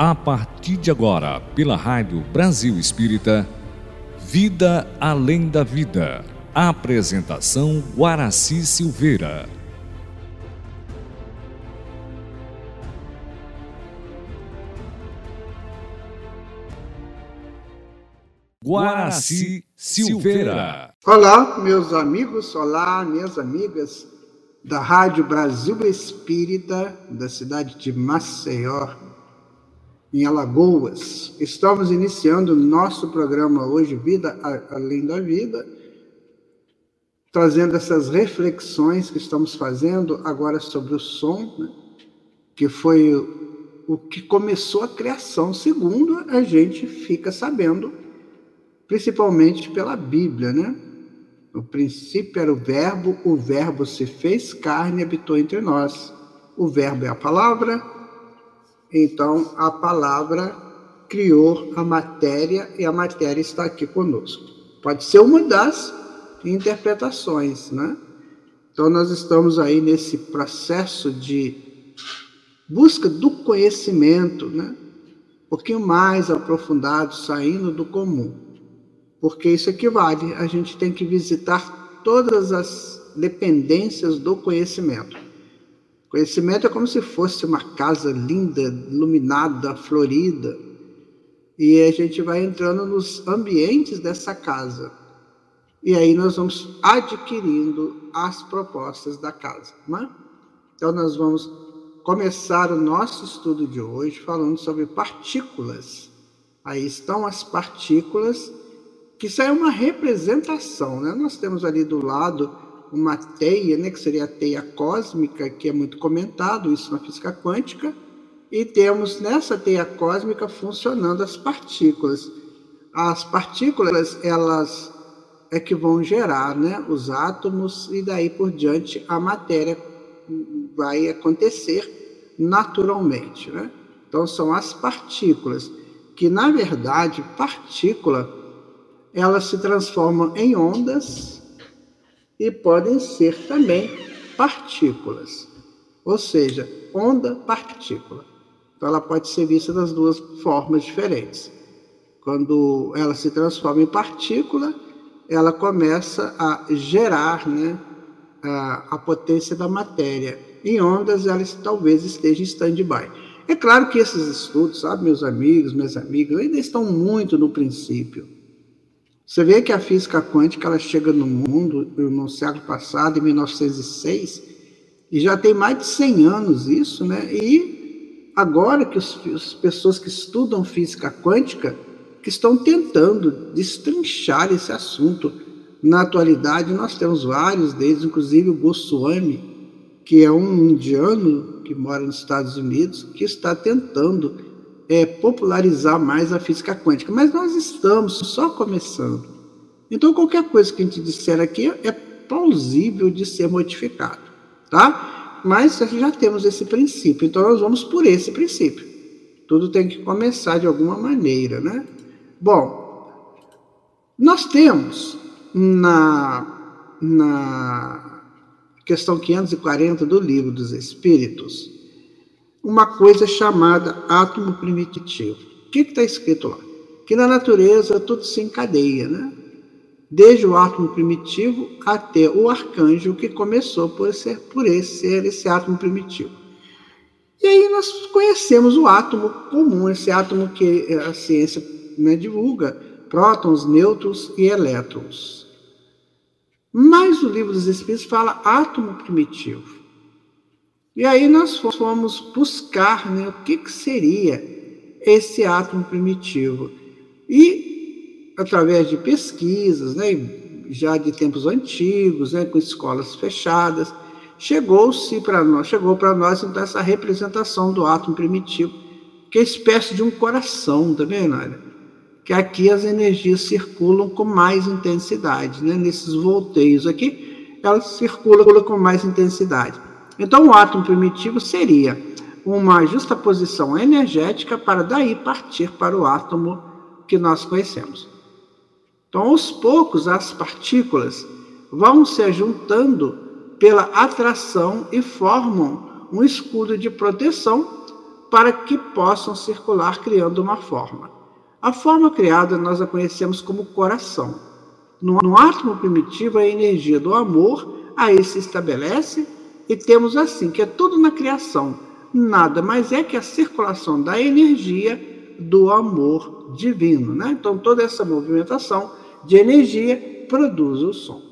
A partir de agora, pela Rádio Brasil Espírita, Vida Além da Vida. Apresentação Guaraci Silveira. Guaraci Silveira. Olá, meus amigos, olá, minhas amigas da Rádio Brasil Espírita, da cidade de Maceió, em Alagoas. Estamos iniciando nosso programa hoje, Vida Além da Vida, trazendo essas reflexões que estamos fazendo agora sobre o som, né? que foi o que começou a criação, segundo a gente fica sabendo, principalmente pela Bíblia, né? No princípio era o Verbo, o Verbo se fez carne e habitou entre nós. O Verbo é a palavra, então, a palavra criou a matéria e a matéria está aqui conosco. Pode ser uma das interpretações, né? Então, nós estamos aí nesse processo de busca do conhecimento, né? Um pouquinho mais aprofundado, saindo do comum. Porque isso equivale, a gente tem que visitar todas as dependências do conhecimento. Conhecimento é como se fosse uma casa linda, iluminada, florida. E a gente vai entrando nos ambientes dessa casa. E aí nós vamos adquirindo as propostas da casa. Né? Então nós vamos começar o nosso estudo de hoje falando sobre partículas. Aí estão as partículas, que isso é uma representação. Né? Nós temos ali do lado uma teia, né, que seria a teia cósmica, que é muito comentado, isso na física quântica, e temos nessa teia cósmica funcionando as partículas. As partículas, elas é que vão gerar né, os átomos e daí por diante a matéria vai acontecer naturalmente. Né? Então são as partículas, que na verdade, partícula, elas se transformam em ondas e podem ser também partículas, ou seja, onda-partícula. Então, ela pode ser vista das duas formas diferentes. Quando ela se transforma em partícula, ela começa a gerar né, a, a potência da matéria. Em ondas, ela talvez esteja em stand-by. É claro que esses estudos, sabe, meus amigos, minhas amigas, ainda estão muito no princípio. Você vê que a física quântica ela chega no mundo no século passado, em 1906, e já tem mais de 100 anos isso, né? E agora que os, as pessoas que estudam física quântica que estão tentando destrinchar esse assunto. Na atualidade, nós temos vários deles, inclusive o Goswami, que é um indiano que mora nos Estados Unidos, que está tentando é, popularizar mais a física quântica, mas nós estamos só começando. Então, qualquer coisa que a gente disser aqui é plausível de ser modificado, tá? Mas já temos esse princípio, então nós vamos por esse princípio. Tudo tem que começar de alguma maneira, né? Bom, nós temos na, na questão 540 do Livro dos Espíritos, uma coisa chamada átomo primitivo. O que está escrito lá? Que na natureza tudo se encadeia, né? Desde o átomo primitivo até o arcanjo que começou por ser, por esse, ser esse átomo primitivo. E aí nós conhecemos o átomo comum, esse átomo que a ciência né, divulga, prótons, nêutrons e elétrons. Mas o livro dos Espíritos fala átomo primitivo. E aí nós fomos buscar né, o que, que seria esse átomo primitivo. E, através de pesquisas, né, já de tempos antigos, né, com escolas fechadas, chegou-se para nós, chegou para nós então essa representação do átomo primitivo, que é espécie de um coração, tá vendo? Que aqui as energias circulam com mais intensidade, né? Nesses volteios aqui, elas circulam com mais intensidade. Então, o átomo primitivo seria uma justaposição energética para daí partir para o átomo que nós conhecemos. Então, aos poucos, as partículas vão se juntando pela atração e formam um escudo de proteção para que possam circular criando uma forma. A forma criada nós a conhecemos como coração. No, átomo primitivo, a energia do amor aí se estabelece e temos assim que é tudo na criação, nada mais é que a circulação da energia do amor divino. Né? Então, toda essa movimentação de energia produz o som.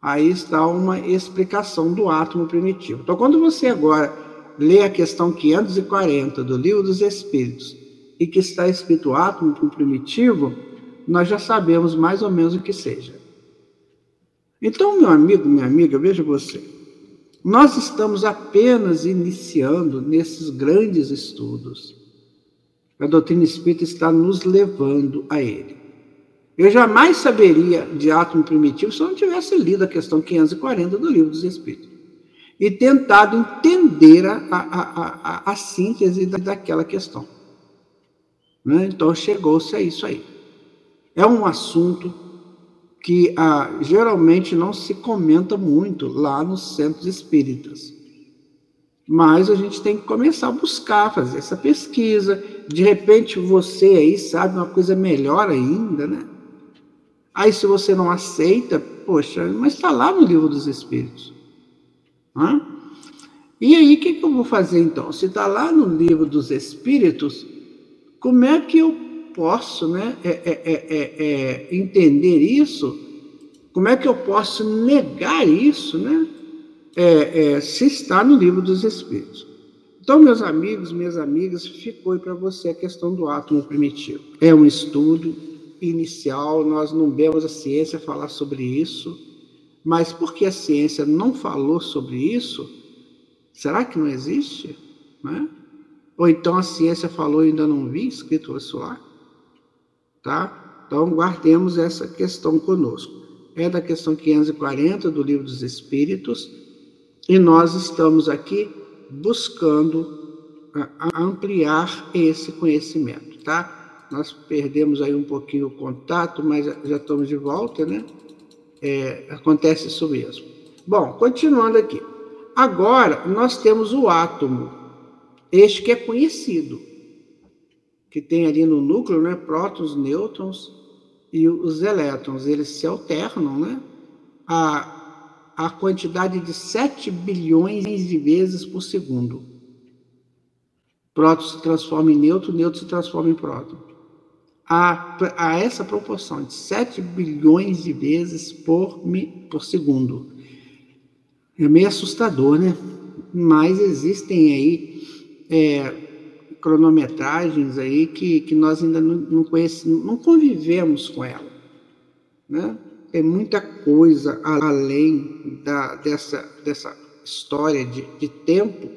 Aí está uma explicação do átomo primitivo. Então, quando você agora lê a questão 540 do Livro dos Espíritos e que está escrito átomo primitivo, nós já sabemos mais ou menos o que seja. Então, meu amigo, minha amiga, veja você. Nós estamos apenas iniciando nesses grandes estudos. A doutrina espírita está nos levando a ele. Eu jamais saberia de átomo primitivo se eu não tivesse lido a questão 540 do Livro dos Espíritos e tentado entender a, a, a, a síntese daquela questão. Né? Então, chegou-se a isso aí. É um assunto que ah, geralmente não se comenta muito lá nos centros espíritas. Mas a gente tem que começar a buscar, fazer essa pesquisa. De repente você aí sabe uma coisa melhor ainda, né? Aí se você não aceita, poxa, mas está lá no livro dos Espíritos. Hã? E aí o que, que eu vou fazer então? Se está lá no livro dos Espíritos, como é que eu posso né, é, é, é, entender isso? Como é que eu posso negar isso, né? se está no livro dos Espíritos. Então, meus amigos, minhas amigas, ficou aí para você a questão do átomo primitivo. É um estudo inicial, nós não vemos a ciência falar sobre isso, mas porque a ciência não falou sobre isso, será que não existe? Né? Ou então a ciência falou e ainda não vi escrito isso lá? Tá? Então, guardemos essa questão conosco. É da questão 540 do Livro dos Espíritos, e nós estamos aqui buscando ampliar esse conhecimento, tá? Nós perdemos aí um pouquinho o contato, mas já estamos de volta, né? É, acontece isso mesmo. Bom, continuando aqui. Agora, nós temos o átomo, este que é conhecido, que tem ali no núcleo, né, prótons, nêutrons e os elétrons, eles se alternam, né, a, a quantidade de 7 bilhões de vezes por segundo. Próton se transforma em nêutron, nêutron se transforma em próton. A, a essa proporção de 7 bilhões de vezes por, por segundo. É meio assustador, né? Mas existem aí é, cronometragens aí que, que nós ainda não, não conhecemos, não convivemos com ela. Né? Tem muita coisa além da, dessa, dessa história de, de tempo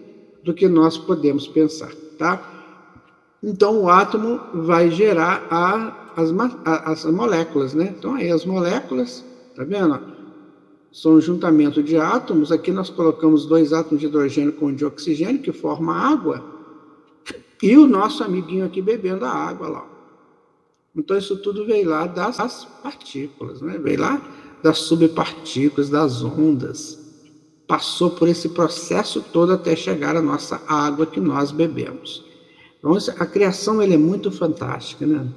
do que nós podemos pensar, tá? Então, o átomo vai gerar a, as, as moléculas, né? Então, aí as moléculas, tá vendo? São um juntamento de átomos. Aqui nós colocamos dois átomos de hidrogênio com de oxigênio, que forma água. E o nosso amiguinho aqui bebendo a água lá. Então, isso tudo veio lá das partículas, né? veio lá das subpartículas, das ondas. Passou por esse processo todo até chegar à nossa água que nós bebemos. Então, a criação ele é muito fantástica. Né?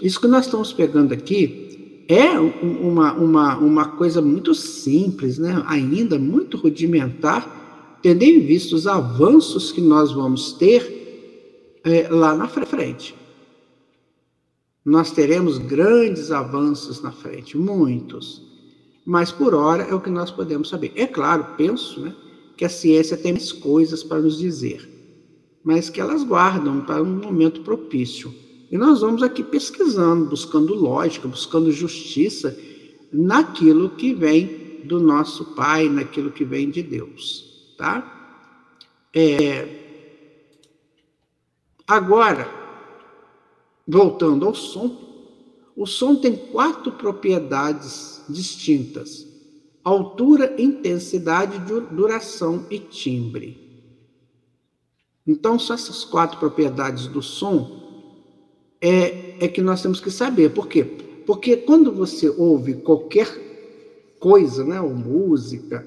Isso que nós estamos pegando aqui é uma, uma, uma coisa muito simples, né? ainda muito rudimentar, tendo em vista os avanços que nós vamos ter é, lá na frente. Nós teremos grandes avanços na frente, muitos. Mas por hora é o que nós podemos saber. É claro, penso né, que a ciência tem mais coisas para nos dizer, mas que elas guardam para um momento propício. E nós vamos aqui pesquisando, buscando lógica, buscando justiça naquilo que vem do nosso Pai, naquilo que vem de Deus, tá? É, Agora, voltando ao som, o som tem quatro propriedades distintas: altura, intensidade, duração e timbre. Então, só essas quatro propriedades do som é, é que nós temos que saber. Por quê? Porque quando você ouve qualquer coisa, né, ou música,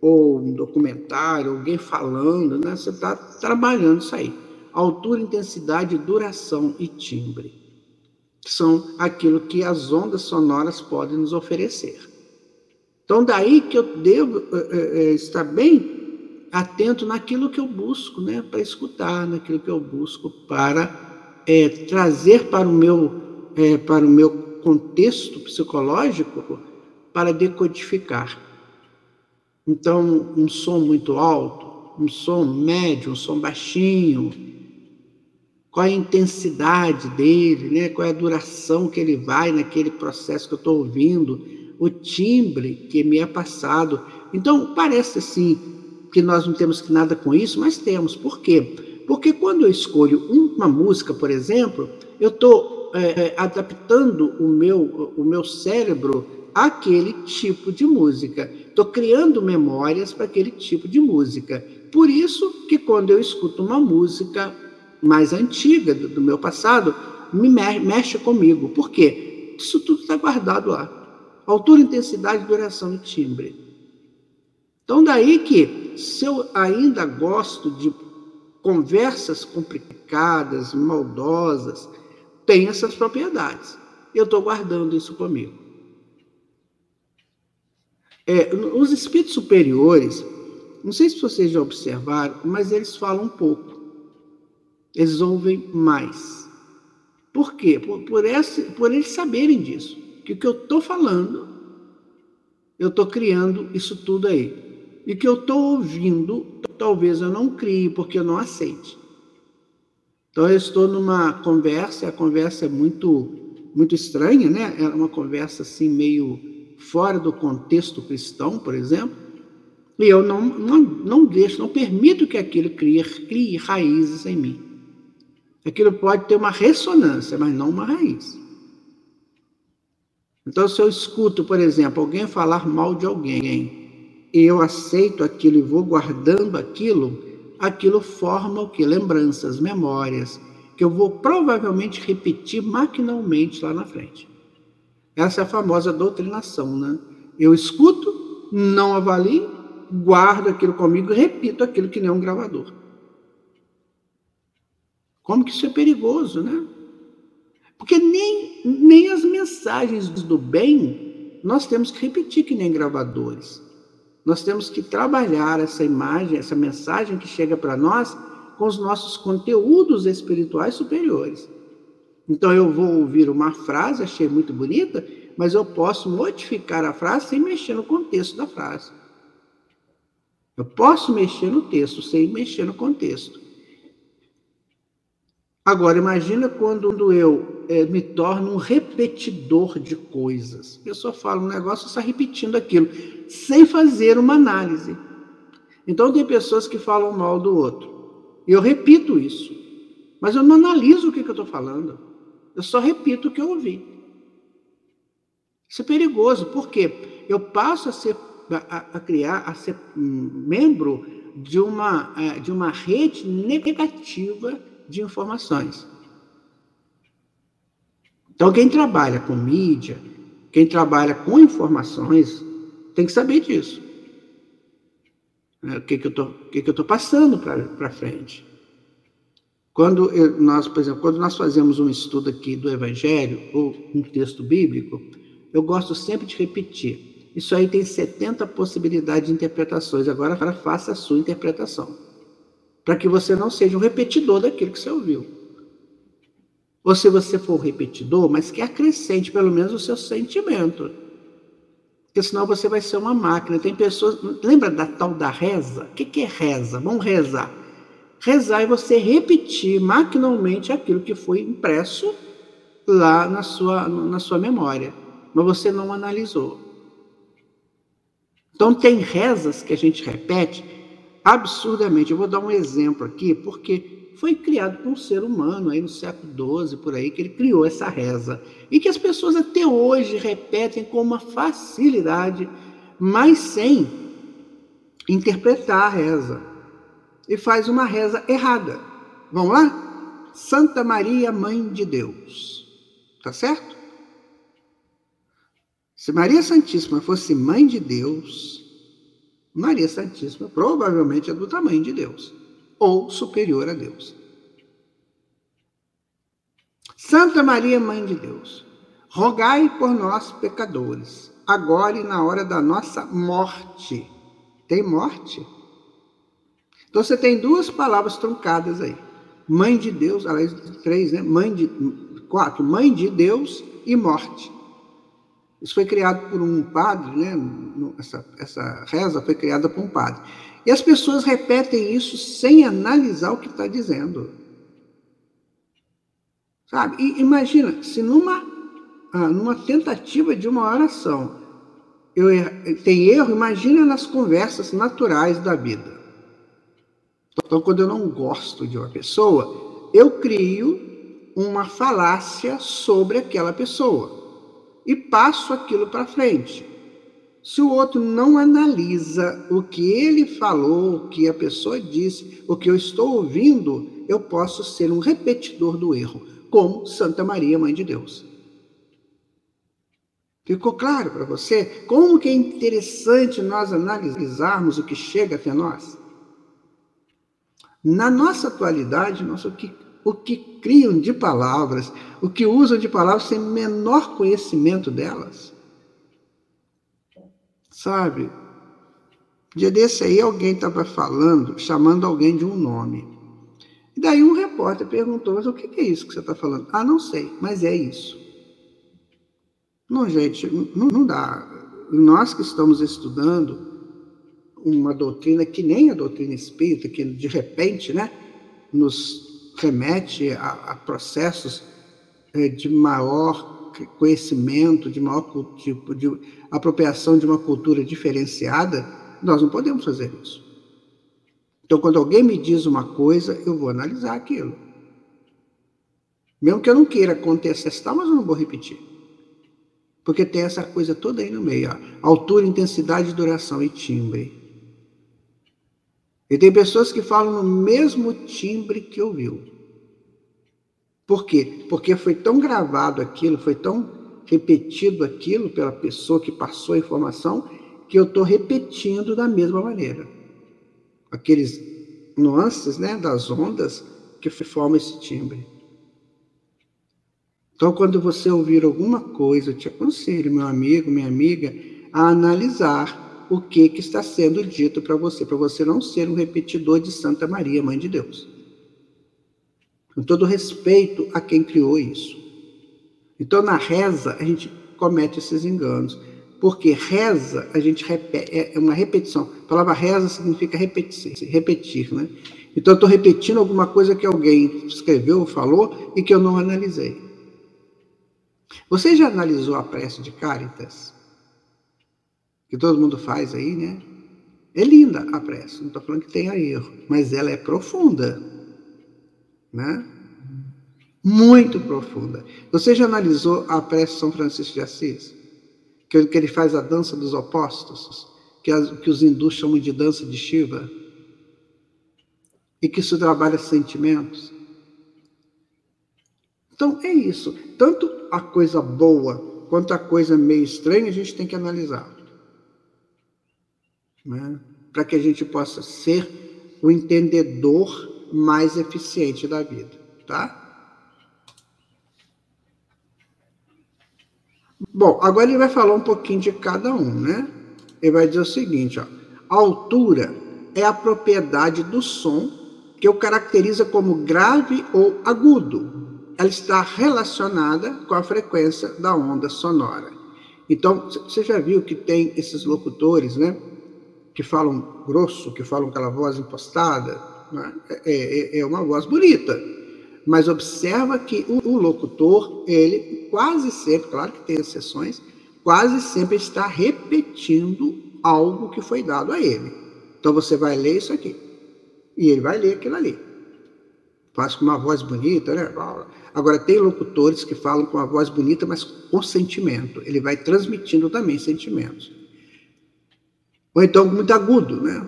ou um documentário, alguém falando, né? Você está trabalhando isso aí. Altura, intensidade, duração e timbre. São aquilo que as ondas sonoras podem nos oferecer. Então, daí que eu devo é, estar bem atento naquilo que eu busco, né? Para escutar, naquilo que eu busco para é, trazer para o meu, é, para o meu contexto psicológico para decodificar. Então, um som muito alto, um som médio, um som baixinho, qual é a intensidade dele, né? qual é a duração que ele vai naquele processo que eu estou ouvindo, o timbre que me é passado. Então, parece assim que nós não temos nada com isso, mas temos. Por quê? Porque quando eu escolho uma música, por exemplo, eu estou é, é, adaptando o meu, o meu cérebro àquele tipo de música. Estou criando memórias para aquele tipo de música. Por isso que quando eu escuto uma música mais antiga do, do meu passado, me mexe comigo. Por quê? Isso tudo está guardado lá. Altura, intensidade, duração e timbre. Então, daí que, se eu ainda gosto de conversas complicadas, maldosas, tem essas propriedades. Eu estou guardando isso comigo. É, os espíritos superiores, não sei se vocês já observaram, mas eles falam um pouco. Eles ouvem mais. Por quê? Por, por, esse, por eles saberem disso. Que o que eu estou falando, eu estou criando isso tudo aí. E que eu estou ouvindo, talvez eu não crie, porque eu não aceite. Então eu estou numa conversa, a conversa é muito, muito estranha, né? É uma conversa assim meio fora do contexto cristão, por exemplo, e eu não, não, não deixo, não permito que aquilo crie, crie raízes em mim. Aquilo pode ter uma ressonância, mas não uma raiz. Então, se eu escuto, por exemplo, alguém falar mal de alguém, e eu aceito aquilo e vou guardando aquilo, aquilo forma o que? Lembranças, memórias, que eu vou provavelmente repetir maquinalmente lá na frente. Essa é a famosa doutrinação, né? Eu escuto, não avalio, guardo aquilo comigo e repito aquilo que nem um gravador. Como que isso é perigoso, né? Porque nem, nem as mensagens do bem nós temos que repetir que nem gravadores. Nós temos que trabalhar essa imagem, essa mensagem que chega para nós com os nossos conteúdos espirituais superiores. Então eu vou ouvir uma frase, achei muito bonita, mas eu posso modificar a frase sem mexer no contexto da frase. Eu posso mexer no texto sem mexer no contexto. Agora, imagina quando eu é, me torno um repetidor de coisas. A pessoa fala um negócio e está repetindo aquilo, sem fazer uma análise. Então, tem pessoas que falam mal do outro. Eu repito isso. Mas eu não analiso o que, que eu estou falando. Eu só repito o que eu ouvi. Isso é perigoso, porque eu passo a ser a, a criar, a ser membro de uma, é, de uma rede negativa de informações. Então, quem trabalha com mídia, quem trabalha com informações, tem que saber disso. É, o que, que eu estou passando para frente. Quando eu, nós, por exemplo, quando nós fazemos um estudo aqui do Evangelho ou um texto bíblico, eu gosto sempre de repetir. Isso aí tem 70 possibilidades de interpretações. Agora faça a sua interpretação. Para que você não seja um repetidor daquilo que você ouviu. Ou se você for um repetidor, mas que acrescente pelo menos o seu sentimento. Porque senão você vai ser uma máquina. Tem pessoas. Lembra da tal da reza? O que, é reza? Vamos rezar. Rezar é você repetir maquinalmente aquilo que foi impresso lá na sua, na sua memória, mas você não analisou. Então, tem rezas que a gente repete absurdamente. Eu vou dar um exemplo aqui, porque foi criado por um ser humano aí no século XII, por aí, que ele criou essa reza. E que as pessoas até hoje repetem com uma facilidade, mas sem interpretar a reza e faz uma reza errada. Vamos lá? Santa Maria, Mãe de Deus. Tá certo? Se Maria Santíssima fosse mãe de Deus, Maria Santíssima provavelmente é do tamanho de Deus, ou superior a Deus. Santa Maria, Mãe de Deus, rogai por nós, pecadores, agora e na hora da nossa morte. Tem morte? Então você tem duas palavras truncadas aí. Mãe de Deus, aliás, três, né? Mãe de, quatro, Mãe de Deus e morte. Isso foi criado por um padre, né? Essa, essa reza foi criada por um padre. E as pessoas repetem isso sem analisar o que está dizendo. Sabe? E imagina, se numa, ah, numa tentativa de uma oração eu, tem erro, imagina nas conversas naturais da vida. Então, quando eu não gosto de uma pessoa, eu crio uma falácia sobre aquela pessoa e passo aquilo para frente. Se o outro não analisa o que ele falou, o que a pessoa disse, o que eu estou ouvindo, eu posso ser um repetidor do erro, como Santa Maria, Mãe de Deus. Ficou claro para você como que é interessante nós analisarmos o que chega até nós? Na nossa atualidade, nós, o, que, o que criam de palavras, o que usam de palavras sem menor conhecimento delas. Sabe? Dia desse aí alguém estava falando, chamando alguém de um nome. E daí um repórter perguntou, mas o que é isso que você está falando? Ah, não sei, mas é isso. Não, gente, não, não dá. Nós que estamos estudando, uma doutrina que nem a doutrina espírita, que de repente né, nos remete a, a processos é, de maior conhecimento, de maior tipo de apropriação de uma cultura diferenciada, nós não podemos fazer isso. Então, quando alguém me diz uma coisa, eu vou analisar aquilo. Mesmo que eu não queira contestar, mas eu não vou repetir. Porque tem essa coisa toda aí no meio: ó. altura, intensidade, duração e timbre. E tem pessoas que falam no mesmo timbre que ouviu. Por quê? Porque foi tão gravado aquilo, foi tão repetido aquilo pela pessoa que passou a informação, que eu estou repetindo da mesma maneira. Aqueles nuances né, das ondas que formam esse timbre. Então, quando você ouvir alguma coisa, eu te aconselho, meu amigo, minha amiga, a analisar o que, que está sendo dito para você, para você não ser um repetidor de Santa Maria, Mãe de Deus. Com todo respeito a quem criou isso. Então, na reza, a gente comete esses enganos. Porque reza, a gente repete, é uma repetição. A palavra reza significa repetir, repetir né? Então, eu estou repetindo alguma coisa que alguém escreveu ou falou e que eu não analisei. Você já analisou a prece de Caritas? Que todo mundo faz aí, né? É linda a prece, não estou falando que tenha erro, mas ela é profunda, né? Muito profunda. Você já analisou a prece de São Francisco de Assis? Que, que ele faz a dança dos opostos, que, as, que os hindus chamam de dança de Shiva, e que isso trabalha sentimentos. Então é isso. Tanto a coisa boa quanto a coisa meio estranha a gente tem que analisar né? para que a gente possa ser o entendedor mais eficiente da vida, tá? Bom, agora ele vai falar um pouquinho de cada um, né? Ele vai dizer o seguinte, ó, a altura é a propriedade do som que o caracteriza como grave ou agudo. Ela está relacionada com a frequência da onda sonora. Então, você já viu que tem esses locutores, né? Que falam grosso, que falam aquela voz impostada, né? é, é, é, uma voz bonita. Mas observa que o, o, locutor, ele quase sempre, claro que tem exceções, quase sempre está repetindo algo que foi dado a ele. Então você vai ler isso aqui. E ele vai ler aquilo ali. Faz com uma voz bonita, né? Agora, tem locutores que falam com uma voz bonita, mas com sentimento. Ele vai transmitindo também sentimentos. Ou então muito agudo, né?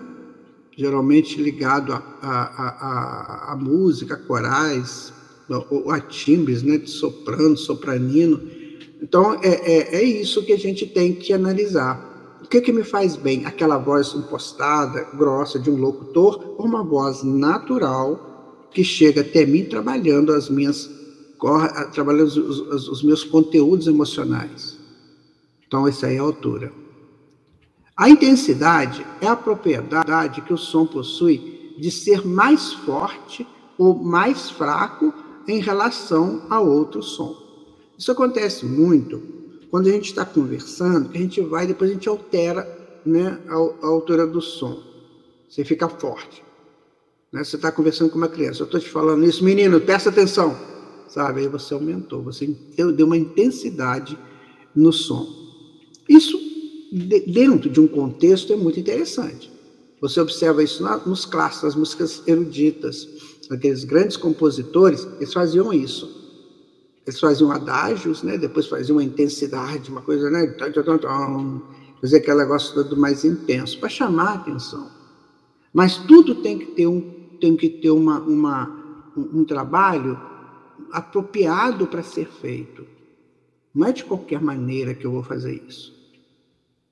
geralmente ligado a, a, a, a música, a corais, ou a timbres, né? de soprano, sopranino. Então, é, é, é isso que a gente tem que analisar. O que, que me faz bem? Aquela voz impostada, grossa de um locutor, ou uma voz natural que chega até mim trabalhando as minhas trabalhando os, os, os meus conteúdos emocionais. Então, essa aí é a altura. A intensidade é a propriedade que o som possui de ser mais forte ou mais fraco em relação a outro som. Isso acontece muito quando a gente está conversando, a gente vai, depois a gente altera né, a, a altura do som. Você fica forte. Né? Você está conversando com uma criança, eu estou te falando isso, menino, presta atenção. Sabe? Aí você aumentou, você deu uma intensidade no som. Isso, dentro de um contexto, é muito interessante. Você observa isso nos clássicos, nas músicas eruditas. Aqueles grandes compositores, eles faziam isso eles faziam adágios, né? depois faziam uma intensidade, uma coisa, né? fazer aquele negócio todo mais intenso, para chamar a atenção. Mas tudo tem que ter um, tem que ter uma, uma, um, um trabalho apropriado para ser feito. Não é de qualquer maneira que eu vou fazer isso,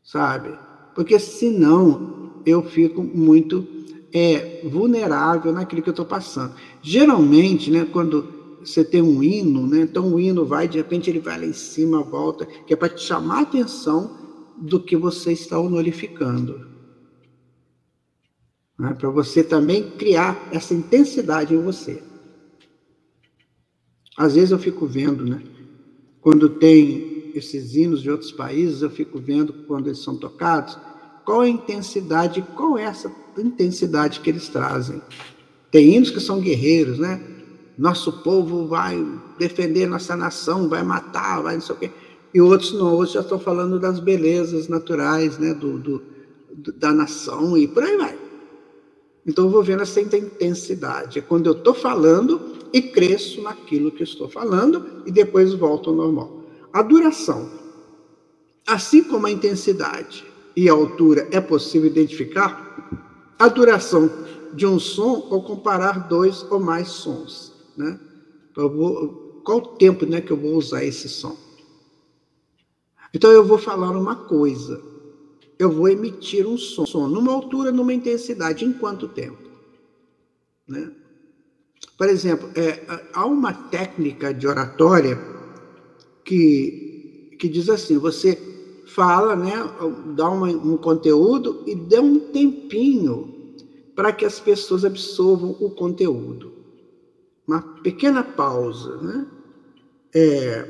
sabe? Porque senão eu fico muito é, vulnerável naquilo que eu estou passando. Geralmente, né, quando você tem um hino, né? Então o hino vai, de repente ele vai lá em cima, volta, que é para te chamar a atenção do que você está honorificando. Né? Para você também criar essa intensidade em você. Às vezes eu fico vendo, né? Quando tem esses hinos de outros países, eu fico vendo quando eles são tocados, qual a intensidade, qual é essa intensidade que eles trazem. Tem hinos que são guerreiros, né? nosso povo vai defender nossa nação, vai matar, vai não sei o quê. E outros não, outros já estão falando das belezas naturais né, do, do, da nação e por aí vai. Então eu vou vendo essa intensidade. É quando eu estou falando e cresço naquilo que estou falando e depois volto ao normal. A duração, assim como a intensidade e a altura é possível identificar, a duração de um som ou comparar dois ou mais sons. Né? Vou, qual o tempo né, que eu vou usar esse som? Então eu vou falar uma coisa, eu vou emitir um som, numa altura, numa intensidade, em quanto tempo? Né? Por exemplo, é, há uma técnica de oratória que, que diz assim: você fala, né, dá uma, um conteúdo e dá um tempinho para que as pessoas absorvam o conteúdo uma pequena pausa, né? É,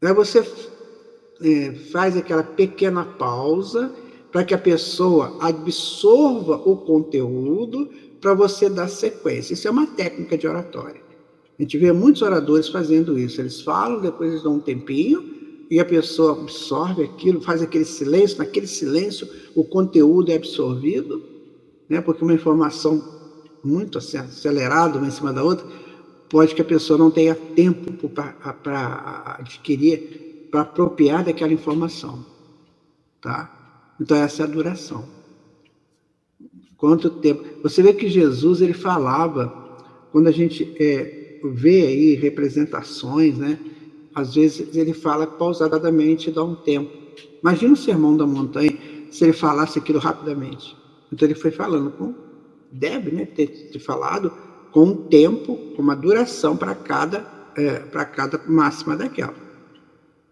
né você é, faz aquela pequena pausa para que a pessoa absorva o conteúdo para você dar sequência. Isso é uma técnica de oratória. A gente vê muitos oradores fazendo isso. Eles falam, depois eles dão um tempinho e a pessoa absorve aquilo, faz aquele silêncio. Naquele silêncio, o conteúdo é absorvido, né? porque uma informação muito acelerado uma em cima da outra, pode que a pessoa não tenha tempo para adquirir, para apropriar daquela informação. Tá? Então, essa é a duração. Quanto tempo? Você vê que Jesus ele falava, quando a gente é, vê aí representações, né? às vezes ele fala pausadamente, dá um tempo. Imagina o sermão da montanha se ele falasse aquilo rapidamente. Então ele foi falando com deve né, ter, ter falado, com um tempo, com uma duração para cada, é, para cada máxima daquela.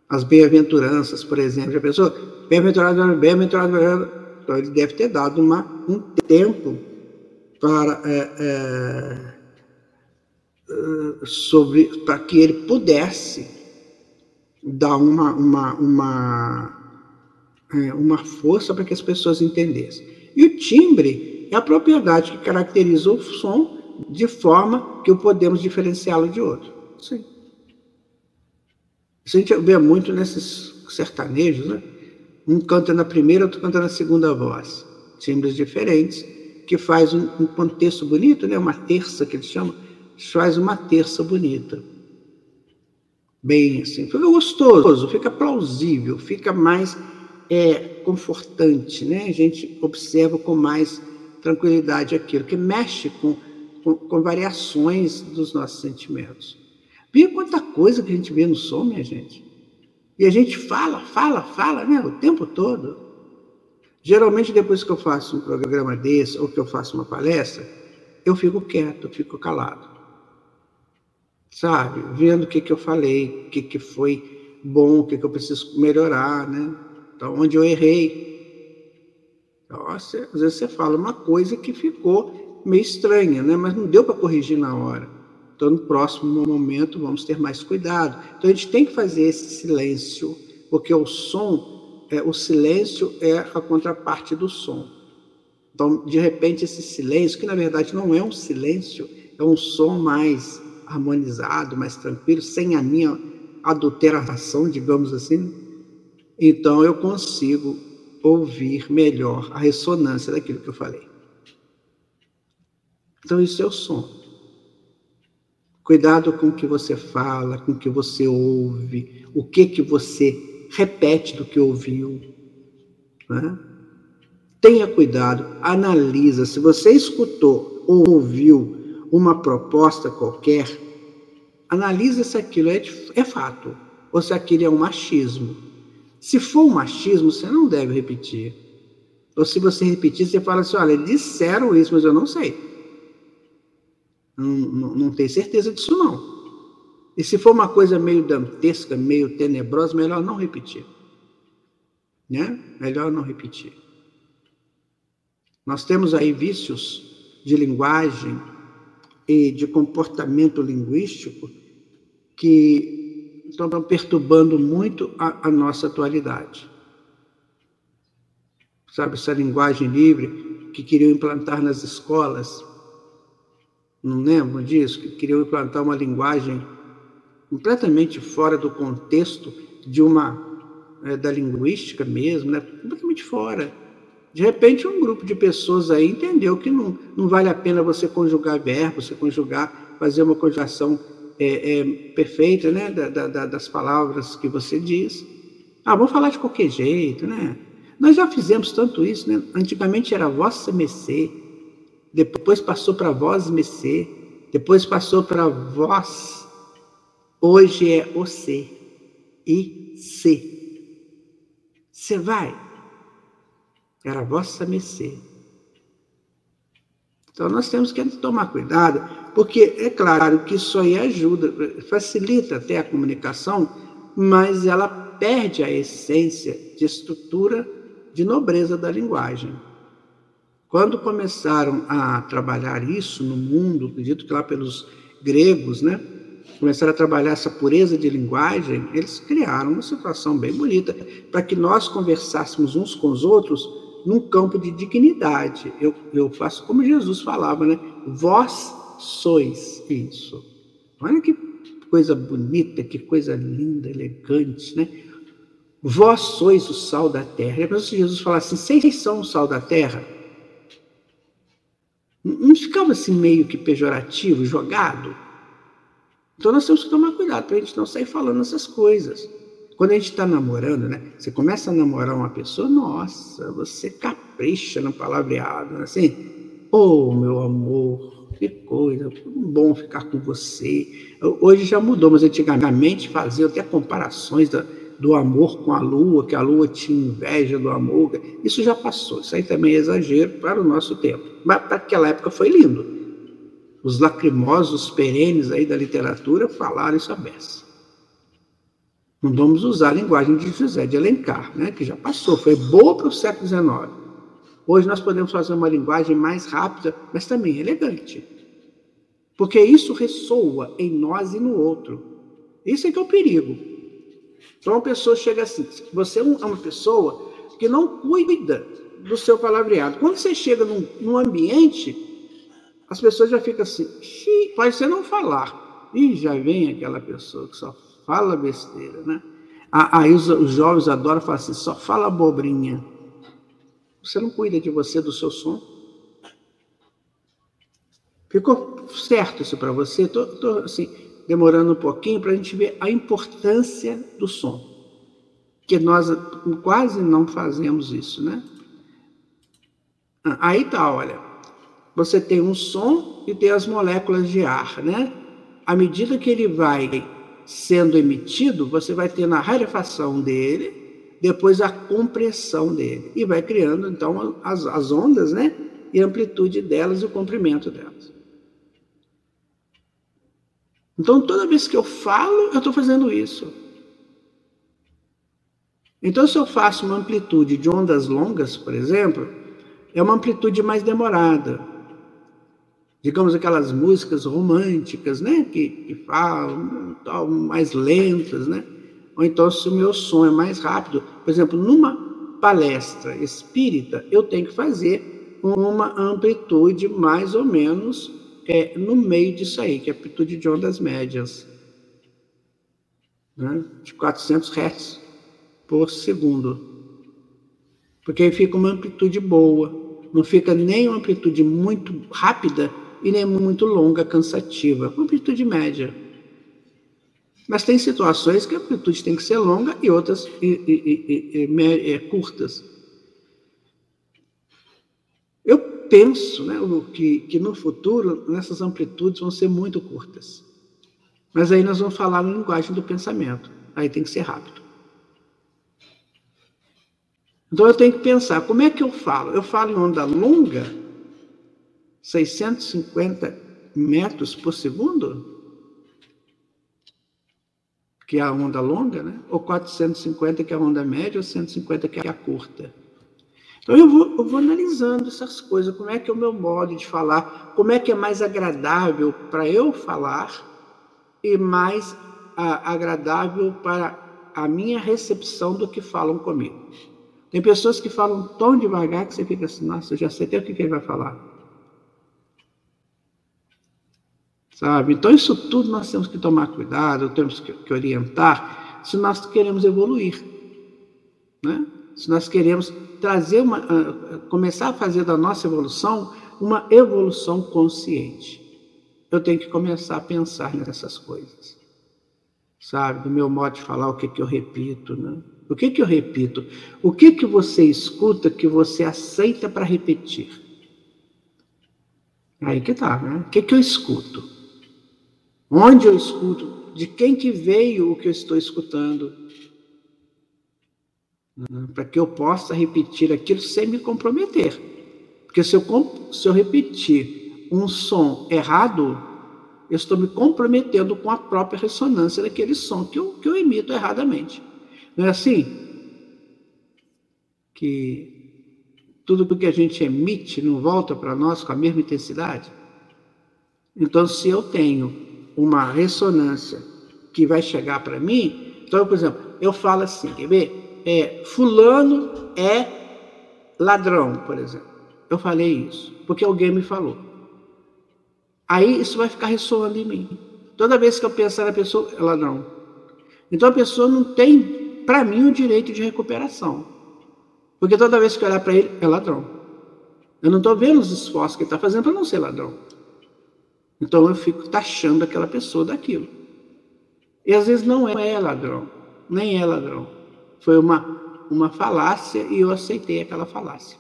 As bem-aventuranças, por exemplo, já pensou? Bem-aventurado, bem-aventurado, então ele deve ter dado uma, um tempo para é, é, sobre para que ele pudesse dar uma uma uma, é, uma força para que as pessoas entendessem. E o timbre é a propriedade que caracteriza o som de forma que o podemos diferenciá-lo de outro. Sim. Isso a gente vê muito nesses sertanejos, né? Um canta na primeira, outro canta na segunda voz. Timbres diferentes, que faz um, um contexto bonito, né? Uma terça que eles chamam, faz uma terça bonita. Bem assim, fica gostoso, fica plausível, fica mais é, confortante, né? A gente observa com mais tranquilidade aquilo, que mexe com, com, com variações dos nossos sentimentos. Vê quanta coisa que a gente vê no som, minha gente. E a gente fala, fala, fala, né? O tempo todo. Geralmente, depois que eu faço um programa desse, ou que eu faço uma palestra, eu fico quieto, eu fico calado. Sabe? Vendo o que, que eu falei, o que, que foi bom, o que, que eu preciso melhorar, né? Então, onde eu errei. Nossa, às vezes você fala uma coisa que ficou meio estranha, né? Mas não deu para corrigir na hora. Então, no próximo momento, vamos ter mais cuidado. Então, a gente tem que fazer esse silêncio, porque o som, é, o silêncio é a contraparte do som. Então, de repente, esse silêncio, que na verdade não é um silêncio, é um som mais harmonizado, mais tranquilo, sem a minha adulteração, digamos assim. Então, eu consigo ouvir melhor a ressonância daquilo que eu falei. Então, isso é o som. Cuidado com o que você fala, com o que você ouve, o que que você repete do que ouviu. Né? Tenha cuidado, analisa. Se você escutou ou ouviu uma proposta qualquer, analisa se aquilo é, é fato ou se aquilo é um machismo. Se for um machismo, você não deve repetir. Ou se você repetir, você fala assim: olha, disseram isso, mas eu não sei. Não, não, não tenho certeza disso, não. E se for uma coisa meio dantesca, meio tenebrosa, melhor não repetir. Né? Melhor não repetir. Nós temos aí vícios de linguagem e de comportamento linguístico que estão perturbando muito a, a nossa atualidade. Sabe, essa linguagem livre que queriam implantar nas escolas não lembro disso, que queriam implantar uma linguagem completamente fora do contexto de uma é, da linguística mesmo, né? completamente fora. De repente, um grupo de pessoas aí entendeu que não, não vale a pena você conjugar verbos, você conjugar, fazer uma conjugação é, é, perfeita né? Da, da, das palavras que você diz. Ah, vou falar de qualquer jeito, né? Nós já fizemos tanto isso, né? Antigamente era vossa mercê, depois passou para vós Messê, depois passou para vós, hoje é você e se. Você vai, era vossa Messê. Então nós temos que tomar cuidado, porque é claro que isso aí ajuda, facilita até a comunicação, mas ela perde a essência de estrutura de nobreza da linguagem. Quando começaram a trabalhar isso no mundo, acredito que lá pelos gregos, né? Começaram a trabalhar essa pureza de linguagem, eles criaram uma situação bem bonita para que nós conversássemos uns com os outros num campo de dignidade. Eu, eu faço como Jesus falava, né? Vós sois isso. Olha que coisa bonita, que coisa linda, elegante, né? Vós sois o sal da terra. E se Jesus falasse assim: vocês são o sal da terra? Não ficava assim meio que pejorativo, jogado? Então nós temos que tomar cuidado para a gente não sair falando essas coisas. Quando a gente está namorando, né? Você começa a namorar uma pessoa, nossa, você capricha no palavreado, né? assim, oh meu amor, que coisa, bom ficar com você. Hoje já mudou, mas antigamente fazia até comparações da, do amor com a lua, que a lua tinha inveja do amor. Isso já passou, isso aí também é exagero para o nosso tempo. Mas para aquela época foi lindo. Os lacrimosos perenes aí da literatura falaram isso a beça. Não vamos usar a linguagem de José de Alencar, né, que já passou, foi boa para o século XIX. Hoje nós podemos fazer uma linguagem mais rápida, mas também elegante. Porque isso ressoa em nós e no outro. Isso é que é o perigo. Então, uma pessoa chega assim, você é uma pessoa que não cuida do seu palavreado. Quando você chega num, num ambiente, as pessoas já ficam assim, pode você não falar. E já vem aquela pessoa que só fala besteira, né? Aí os, jovens adoram falar assim, só fala abobrinha. Você não cuida de você, do seu som? Ficou certo isso para você? Tô, assim, demorando um pouquinho para a gente ver a importância do som, que nós quase não fazemos isso, né? Aí tá, olha, você tem um som e tem as moléculas de ar, né? À medida que ele vai sendo emitido, você vai ter na rarefação dele, depois a compressão dele. E vai criando, então, as, as ondas, né? E a amplitude delas e o comprimento delas. Então, toda vez que eu falo, eu estou fazendo isso. Então, se eu faço uma amplitude de ondas longas, por exemplo, é uma amplitude mais demorada. Digamos aquelas músicas românticas, né? Que, que falam, tal, mais lentas, né? Ou então, se o meu som é mais rápido, por exemplo, numa palestra espírita, eu tenho que fazer uma amplitude mais ou menos é, no meio disso aí, que é a amplitude de ondas médias, né? de 400 Hz por segundo. Porque aí fica uma amplitude boa, não fica nem uma amplitude muito rápida e nem muito longa, cansativa, amplitude média. Mas tem situações que a amplitude tem que ser longa e outras e, e, e, curtas. Eu penso né, que, que no futuro essas amplitudes vão ser muito curtas. Mas aí nós vamos falar na linguagem do pensamento. Aí tem que ser rápido. Então eu tenho que pensar, como é que eu falo? Eu falo em onda longa, 650 metros por segundo? que é a onda longa, né? ou 450, que é a onda média, ou 150, que é a curta. Então eu vou, eu vou analisando essas coisas, como é que é o meu modo de falar, como é que é mais agradável para eu falar e mais agradável para a minha recepção do que falam comigo. Tem pessoas que falam tão devagar que você fica assim, nossa, eu já sei até o que, que ele vai falar. Sabe? Então, isso tudo nós temos que tomar cuidado, temos que, orientar, se nós queremos evoluir. Né? Se nós queremos trazer uma, uh, começar a fazer da nossa evolução uma evolução consciente. Eu tenho que começar a pensar nessas coisas. Sabe? Do meu modo de falar, o que, que eu repito, né? O que, que eu repito? O que, que você escuta que você aceita para repetir? Aí que tá, né? O que, que eu escuto? Onde eu escuto? De quem que veio o que eu estou escutando? Para que eu possa repetir aquilo sem me comprometer. Porque se eu, se eu repetir um som errado, eu estou me comprometendo com a própria ressonância daquele som que eu, que eu emito erradamente. Não é assim? Que tudo que a gente emite não volta para nós com a mesma intensidade? Então, se eu tenho uma ressonância que vai chegar para mim. Então, por exemplo, eu falo assim, quer ver? É, fulano é ladrão, por exemplo. Eu falei isso, porque alguém me falou. Aí isso vai ficar ressoando em mim. Toda vez que eu pensar na pessoa, é ladrão. Então a pessoa não tem, para mim, o direito de recuperação. Porque toda vez que eu olhar para ele, é ladrão. Eu não estou vendo os esforços que ele está fazendo para não ser ladrão. Então eu fico taxando aquela pessoa daquilo. E às vezes não é ladrão, nem é ladrão. Foi uma, uma falácia e eu aceitei aquela falácia.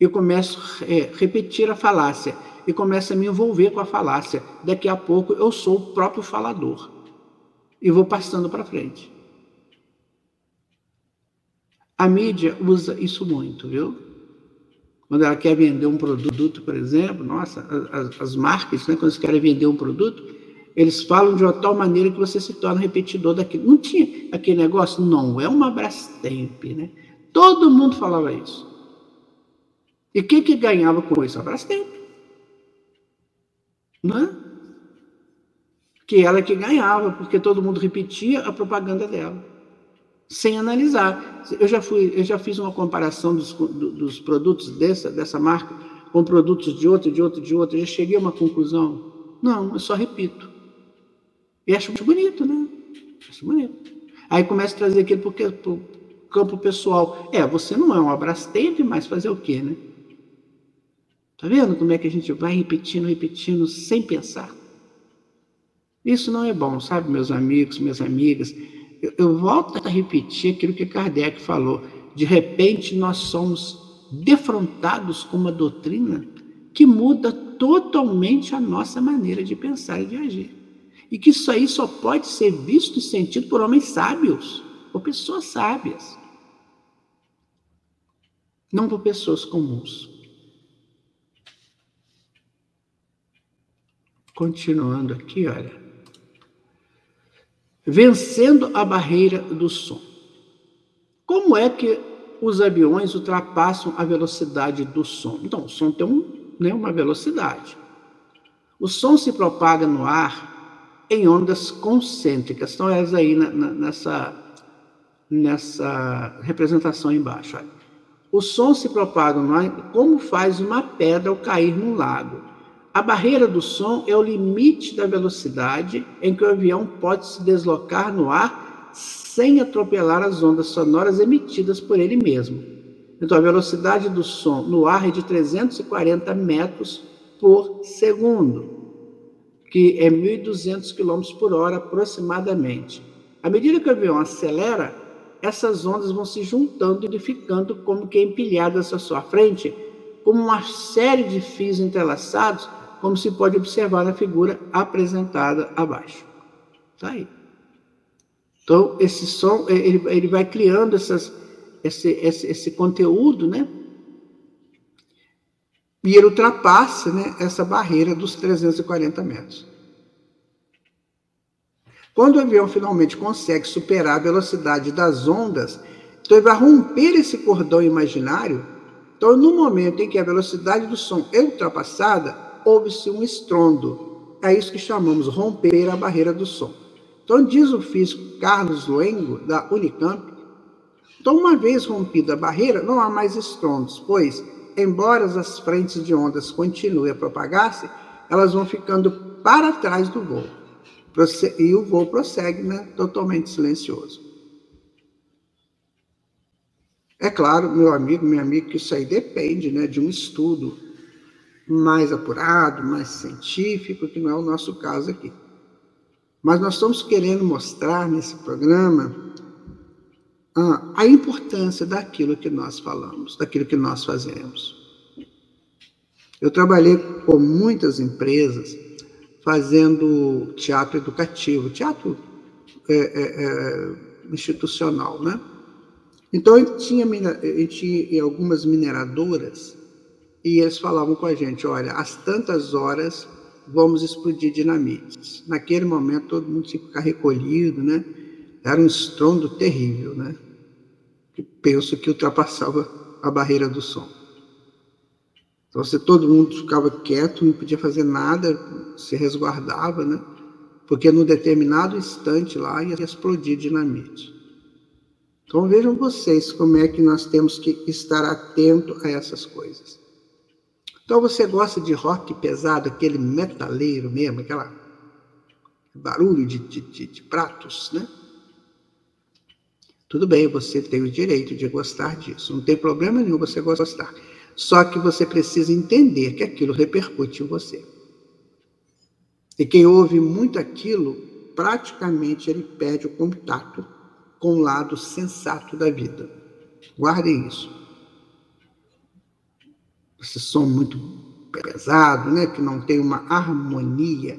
Eu começo a é, repetir a falácia e começo a me envolver com a falácia. Daqui a pouco eu sou o próprio falador e vou passando para frente. A mídia usa isso muito, viu? Quando ela quer vender um produto, por exemplo, nossa, as, as marcas, né, quando eles querem vender um produto, eles falam de uma tal maneira que você se torna repetidor daquilo. Não tinha aquele negócio? Não, é uma Brastemp, né? Todo mundo falava isso. E quem que ganhava com isso? A Brastemp. Não é? Que ela que ganhava, porque todo mundo repetia a propaganda dela sem analisar. Eu já fui, eu já fiz uma comparação dos, dos produtos dessa, dessa marca com produtos de outra, de outra, de outra. Já cheguei a uma conclusão. Não, eu só repito. E acho muito bonito, né? Acho bonito. Aí começa a trazer aquilo para o campo pessoal. É, você não é um Abrastemp, mas fazer o quê, né? Tá vendo como é que a gente vai repetindo, repetindo, sem pensar? Isso não é bom, sabe, meus amigos, minhas amigas? Eu, volto a repetir aquilo que Kardec falou. De repente, nós somos defrontados com uma doutrina que muda totalmente a nossa maneira de pensar e de agir. E que isso aí só pode ser visto e sentido por homens sábios, por pessoas sábias. Não por pessoas comuns. Continuando aqui, olha. Vencendo a barreira do som. Como é que os aviões ultrapassam a velocidade do som? Então, o som tem um, né, uma velocidade. O som se propaga no ar em ondas concêntricas. Estão elas aí na, na, nessa, nessa representação embaixo. Olha. O som se propaga no ar como faz uma pedra ao cair num lago. A barreira do som é o limite da velocidade em que o avião pode se deslocar no ar sem atropelar as ondas sonoras emitidas por ele mesmo. Então, a velocidade do som no ar é de 340 metros por segundo, que é 1.200 km por hora aproximadamente. À medida que o avião acelera, essas ondas vão se juntando e ficando como que empilhadas à sua frente, como uma série de fios entrelaçados como se pode observar na figura apresentada abaixo. Está aí. Então, esse som, ele, ele vai criando essas, esse, esse, esse conteúdo, né? E ele ultrapassa né, essa barreira dos 340 metros. Quando o avião finalmente consegue superar a velocidade das ondas, então ele vai romper esse cordão imaginário. Então, no momento em que a velocidade do som é ultrapassada, houve-se um estrondo. É isso que chamamos romper a barreira do som. Então, diz o físico Carlos Luengo, da Unicamp, então, uma vez rompida a barreira, não há mais estrondos, pois, embora as frentes de ondas continuem a propagar-se, elas vão ficando para trás do voo. E o voo prossegue né, totalmente silencioso. É claro, meu amigo, minha amiga, que isso aí depende né, de um estudo mais apurado, mais científico, que não é o nosso caso aqui. Mas nós estamos querendo mostrar nesse programa ah, a importância daquilo que nós falamos, daquilo que nós fazemos. Eu trabalhei com muitas empresas fazendo teatro educativo, teatro é, é, é, institucional, né? Então, eu tinha, eu tinha algumas mineradoras e eles falavam com a gente: olha, às tantas horas vamos explodir dinamites. Naquele momento, todo mundo tinha que ficar recolhido, né? Era um estrondo terrível, né? Que penso que ultrapassava a barreira do som. Então, se todo mundo ficava quieto, não podia fazer nada, se resguardava, né? Porque num determinado instante lá ia explodir dinamite. Então vejam vocês como é que nós temos que estar atento a essas coisas. Então você gosta de rock pesado, aquele metaleiro mesmo, aquela barulho de, de, de, de pratos, né? Tudo bem, você tem o direito de gostar disso, não tem problema nenhum você gostar. Só que você precisa entender que aquilo repercute em você. E quem ouve muito aquilo, praticamente ele perde o contato com o lado sensato da vida. Guardem isso esse som muito pesado, né, que não tem uma harmonia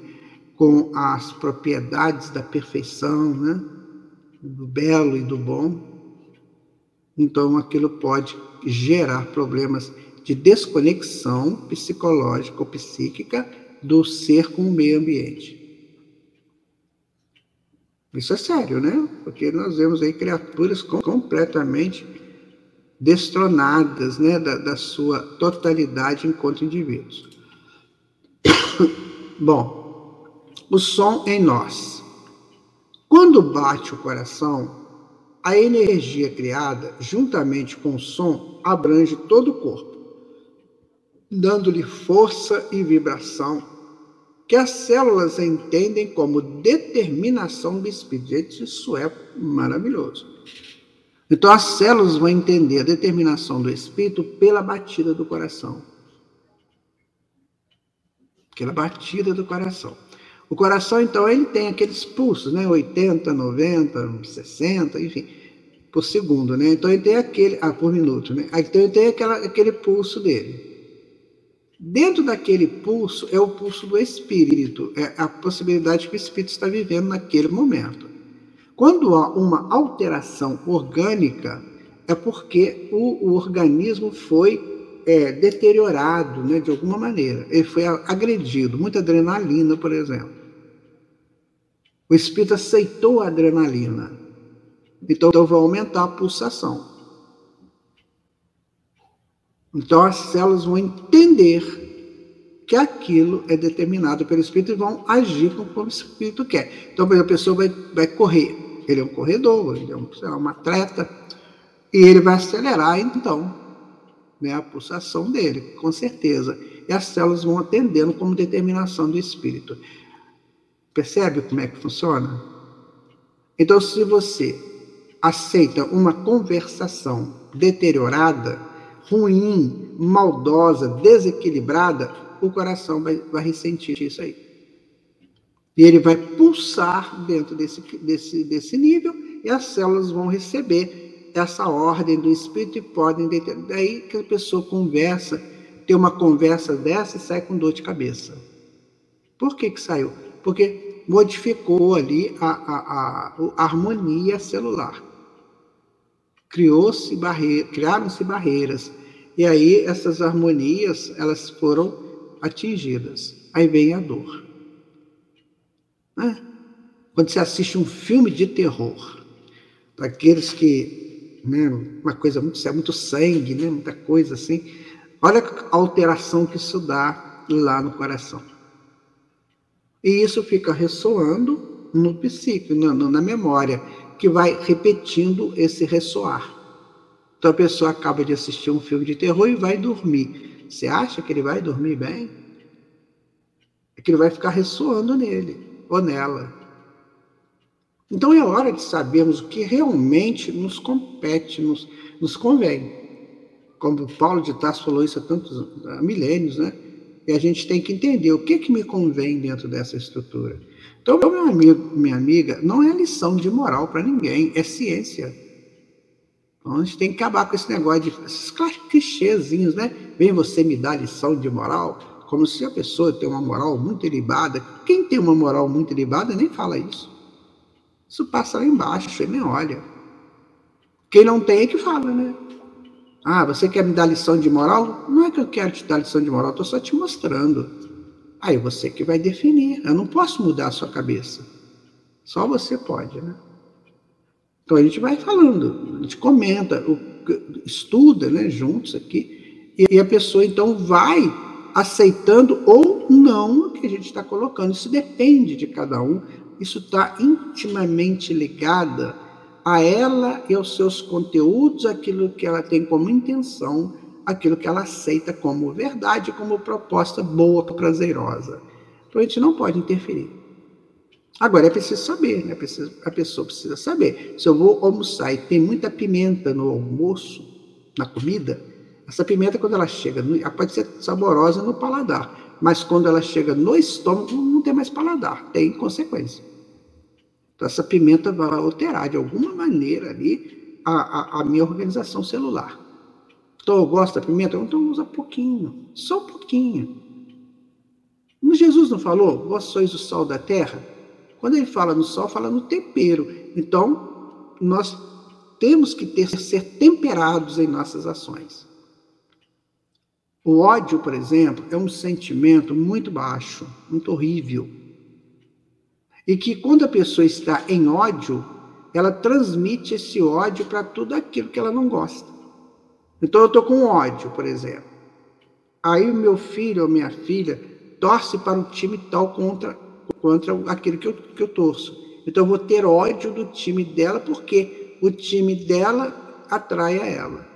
com as propriedades da perfeição, né, do belo e do bom. Então, aquilo pode gerar problemas de desconexão psicológica ou psíquica do ser com o meio ambiente. Isso é sério, né? Porque nós vemos aí criaturas completamente destronadas né, da, da sua totalidade enquanto indivíduos. Bom, o som em nós. Quando bate o coração, a energia criada, juntamente com o som, abrange todo o corpo, dando-lhe força e vibração, que as células entendem como determinação do espírito. Isso é maravilhoso. Então as células vão entender a determinação do espírito pela batida do coração. Pela batida do coração. O coração, então, ele tem aqueles pulsos, né? 80, 90, 60, enfim, por segundo, né? Então ele tem aquele. Ah, por minuto, né? Então ele tem aquela, aquele pulso dele. Dentro daquele pulso é o pulso do espírito, é a possibilidade que o espírito está vivendo naquele momento. Quando há uma alteração orgânica, é porque o, o organismo foi é, deteriorado né, de alguma maneira. Ele foi agredido, muita adrenalina, por exemplo. O espírito aceitou a adrenalina. Então vai aumentar a pulsação. Então as células vão entender que aquilo é determinado pelo espírito e vão agir como o espírito quer. Então, a pessoa vai, vai correr. Ele é um corredor, ele é um, lá, um atleta, e ele vai acelerar, então, né, a pulsação dele, com certeza. E as células vão atendendo como determinação do espírito. Percebe como é que funciona? Então, se você aceita uma conversação deteriorada, ruim, maldosa, desequilibrada, o coração vai, vai ressentir isso aí. E ele vai pulsar dentro desse, desse, desse nível e as células vão receber essa ordem do espírito e podem. Daí que a pessoa conversa, tem uma conversa dessa e sai com dor de cabeça. Por que, que saiu? porque modificou ali a, a, a, a harmonia celular. Criou-se barreira, criaram-se barreiras. E aí essas harmonias, elas foram atingidas. Aí vem a dor. Né? Quando você assiste um filme de terror, para aqueles que, né, uma coisa muito muito sangue, né, muita coisa assim, olha a alteração que isso dá lá no coração. E isso fica ressoando no psíquico, na, na memória, que vai repetindo esse ressoar. Então a pessoa acaba de assistir um filme de terror e vai dormir. Você acha que ele vai dormir bem? É que ele vai ficar ressoando nele ou nela. Então é hora de sabermos o que realmente nos compete, nos, nos convém. Como Paulo de Tarso falou isso há tantos há milênios, né? E a gente tem que entender o que, que me convém dentro dessa estrutura. Então, meu amigo, minha amiga, não é lição de moral para ninguém, é ciência. Então, a gente tem que acabar com esse negócio de esses clichêzinhos, né? Vem você me dar lição de moral, como se a pessoa tem uma moral muito ilibada. Quem tem uma moral muito ilibada nem fala isso. Isso passa lá embaixo, ele nem olha. Quem não tem é que fala, né? Ah, você quer me dar lição de moral? Não é que eu quero te dar lição de moral, estou só te mostrando. Aí você que vai definir. Eu não posso mudar a sua cabeça. Só você pode, né? Então a gente vai falando, a gente comenta, estuda, né, juntos aqui, e a pessoa então vai aceitando ou não o que a gente está colocando. Isso depende de cada um. Isso está intimamente ligada a ela e aos seus conteúdos, aquilo que ela tem como intenção, aquilo que ela aceita como verdade, como proposta boa, prazerosa. Então a gente não pode interferir. Agora é preciso saber, né? a pessoa precisa saber. Se eu vou almoçar e tem muita pimenta no almoço, na comida, essa pimenta, quando ela chega, ela pode ser saborosa no paladar, mas quando ela chega no estômago, não tem mais paladar, tem consequência. Então, essa pimenta vai alterar de alguma maneira ali a, a, a minha organização celular. Então, eu gosto da pimenta, então usa pouquinho, só um pouquinho. Mas Jesus não falou, vós sois o sal da terra? Quando ele fala no sal, fala no tempero. Então, nós temos que ter, ser temperados em nossas ações. O ódio, por exemplo, é um sentimento muito baixo, muito horrível. E que quando a pessoa está em ódio, ela transmite esse ódio para tudo aquilo que ela não gosta. Então eu estou com ódio, por exemplo. Aí o meu filho ou minha filha torce para o time tal contra, contra aquele que eu, que eu torço. Então eu vou ter ódio do time dela porque o time dela atrai a ela.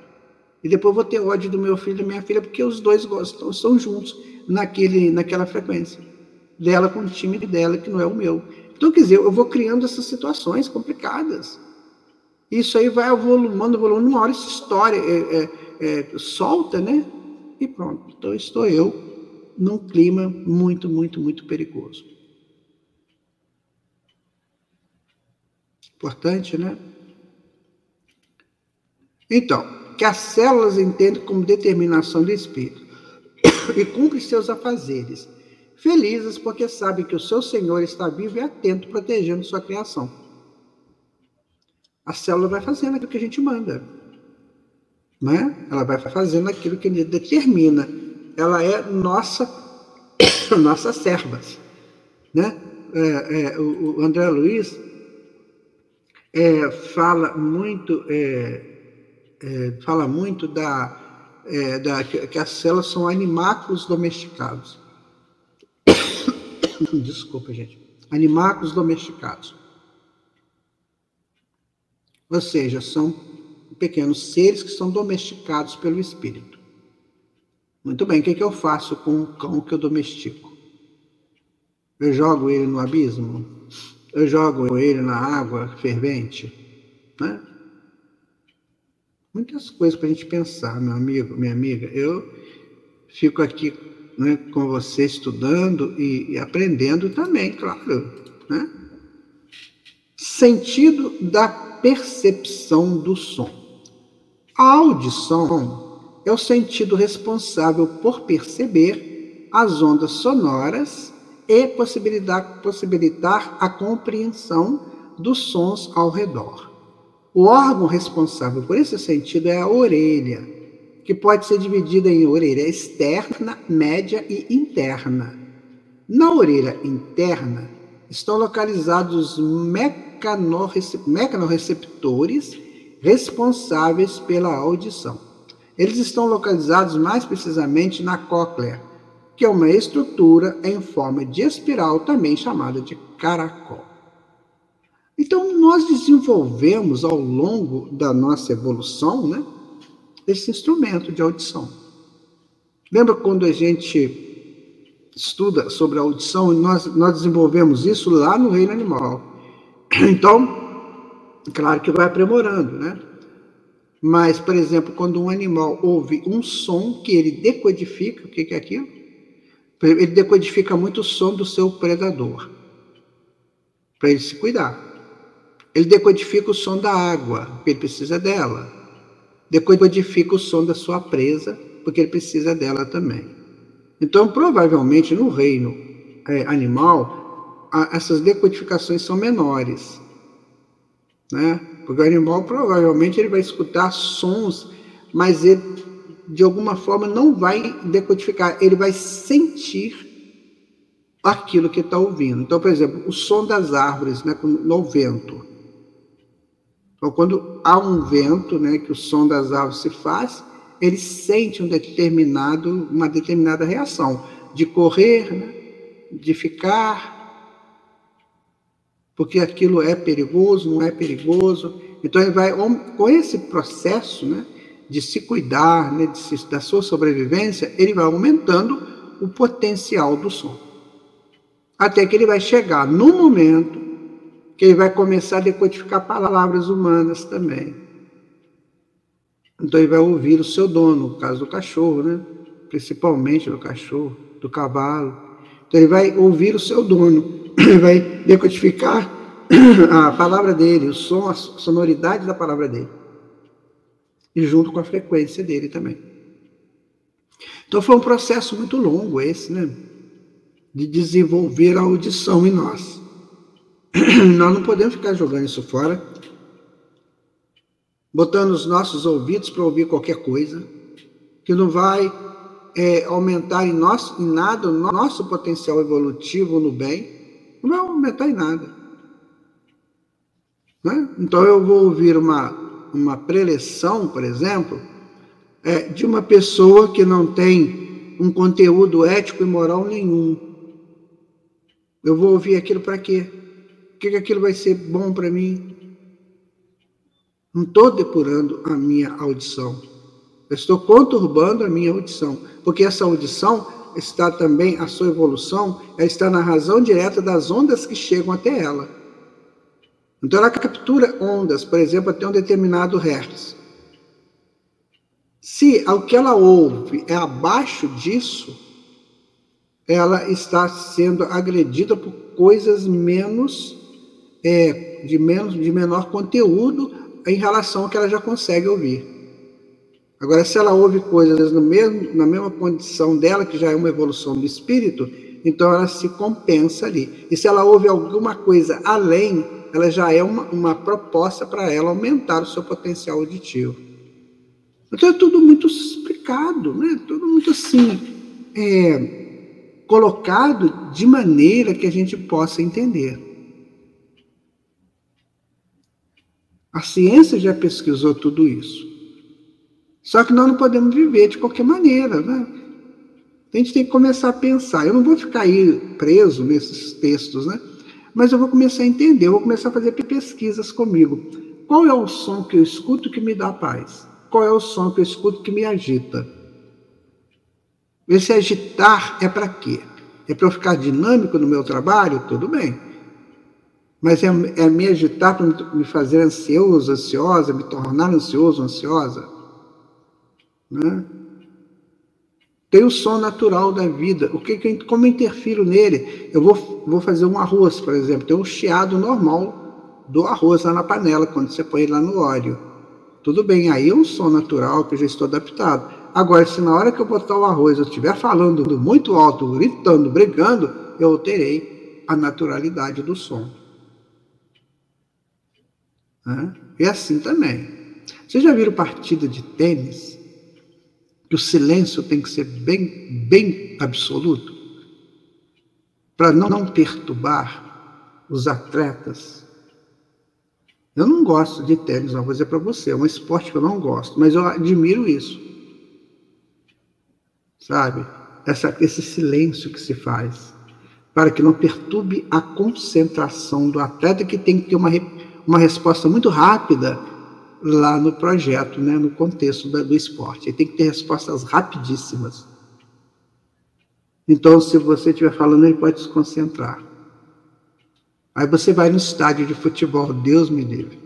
E depois vou ter ódio do meu filho e da minha filha porque os dois gostam, estão juntos naquele, naquela frequência dela com o time dela, que não é o meu. Então, quer dizer, eu vou criando essas situações complicadas. Isso aí vai avolumando, avolumando, uma hora essa história é, é, é, solta, né? E pronto. Então, estou eu num clima muito, muito, muito perigoso. Importante, né? Então, que as células entendem como determinação do espírito. e cumpre seus afazeres. Felizes porque sabem que o seu Senhor está vivo e atento, protegendo sua criação. A célula vai fazendo aquilo que a gente manda. Né? Ela vai fazendo aquilo que ele determina. Ela é nossa, nossa servas. Né? É, é, o, o, André Luiz é, fala muito é, fala muito da, é, da que, que as células são animáculos domesticados. Desculpa, gente. Animáculos domesticados. Ou seja, são pequenos seres que são domesticados pelo espírito. Muito bem, o que, é que eu faço com o cão que eu domestico? Eu jogo ele no abismo? Eu jogo ele na água fervente? Né? Muitas coisas para a gente pensar, meu amigo, minha amiga. Eu fico aqui né, com você estudando e, e aprendendo também, claro. Né? Sentido da percepção do som. A audição é o sentido responsável por perceber as ondas sonoras e possibilitar, possibilitar a compreensão dos sons ao redor. O órgão responsável por esse sentido é a orelha, que pode ser dividida em orelha externa, média e interna. Na orelha interna estão localizados mecanorreceptores responsáveis pela audição. Eles estão localizados mais precisamente na cóclea, que é uma estrutura em forma de espiral, também chamada de caracol. Então, nós desenvolvemos ao longo da nossa evolução, né, esse instrumento de audição. Lembra quando a gente estuda sobre a audição, nós, nós desenvolvemos isso lá no reino animal. Então, claro que vai aprimorando, né? Mas, por exemplo, quando um animal ouve um som que ele decodifica, o que é aquilo? Ele decodifica muito o som do seu predador, para ele se cuidar. Ele decodifica o som da água, porque ele precisa dela decodifica o som da sua presa, porque ele precisa dela também. Então, provavelmente no reino é, animal, a, essas decodificações são menores, né? Porque o animal provavelmente ele vai escutar sons, mas ele de alguma forma não vai decodificar, ele vai sentir aquilo que está ouvindo. Então, por exemplo, o som das árvores, né, no vento. Então, quando há um vento, né, que o som das árvores se faz, ele sente um determinado, uma determinada reação de correr, né, de ficar, porque aquilo é perigoso, não é perigoso. Então ele vai com esse processo, né, de se cuidar, né, de se, da sua sobrevivência, ele vai aumentando o potencial do som, até que ele vai chegar no momento que ele vai começar a decodificar palavras humanas também. Então ele vai ouvir o seu dono, no caso do cachorro, né? principalmente do cachorro, do cavalo. Então ele vai ouvir o seu dono, vai decodificar a palavra dele, o som, a sonoridade da palavra dele. E junto com a frequência dele também. Então foi um processo muito longo esse, né? De desenvolver a audição em nós. Nós não podemos ficar jogando isso fora, botando os nossos ouvidos para ouvir qualquer coisa, que não vai é, aumentar em, nosso, em nada o nosso potencial evolutivo no bem, não vai aumentar em nada. Né? Então eu vou ouvir uma, uma preleção, por exemplo, é, de uma pessoa que não tem um conteúdo ético e moral nenhum. Eu vou ouvir aquilo para quê? Que, que aquilo vai ser bom para mim? Não estou depurando a minha audição. Eu estou conturbando a minha audição, porque essa audição está também, a sua evolução, ela está na razão direta das ondas que chegam até ela. Então ela captura ondas, por exemplo, até um determinado hertz. Se o que ela ouve é abaixo disso, ela está sendo agredida por coisas menos é, de, menos, de menor conteúdo em relação ao que ela já consegue ouvir. Agora, se ela ouve coisas no mesmo, na mesma condição dela, que já é uma evolução do espírito, então ela se compensa ali. E se ela ouve alguma coisa além, ela já é uma, uma proposta para ela aumentar o seu potencial auditivo. Então é tudo muito explicado, né? tudo muito assim, é, colocado de maneira que a gente possa entender. A ciência já pesquisou tudo isso. Só que nós não podemos viver de qualquer maneira, né? A gente tem que começar a pensar. Eu não vou ficar aí preso nesses textos, né? Mas eu vou começar a entender, eu vou começar a fazer pesquisas comigo. Qual é o som que eu escuto que me dá paz? Qual é o som que eu escuto que me agita? Esse agitar é para quê? É para eu ficar dinâmico no meu trabalho? Tudo bem. Mas é, é me agitar para me fazer ansioso, ansiosa, me tornar ansioso, ansiosa? Né? Tem o som natural da vida. O que, como eu interfiro nele? Eu vou, vou fazer um arroz, por exemplo. Tem um chiado normal do arroz lá na panela, quando você põe lá no óleo. Tudo bem, aí é um som natural que eu já estou adaptado. Agora, se na hora que eu botar o arroz eu estiver falando muito alto, gritando, brigando, eu alterei a naturalidade do som. E assim também. Vocês já viram partida de tênis? que o silêncio tem que ser bem, bem absoluto, para não, não perturbar os atletas. Eu não gosto de tênis, não vou dizer para você, é um esporte que eu não gosto, mas eu admiro isso. Sabe? Essa, esse silêncio que se faz, para que não perturbe a concentração do atleta, que tem que ter uma, uma resposta muito rápida lá no projeto, né, no contexto da, do esporte. Ele tem que ter respostas rapidíssimas. Então, se você estiver falando, ele pode se concentrar. Aí você vai no estádio de futebol, Deus me livre.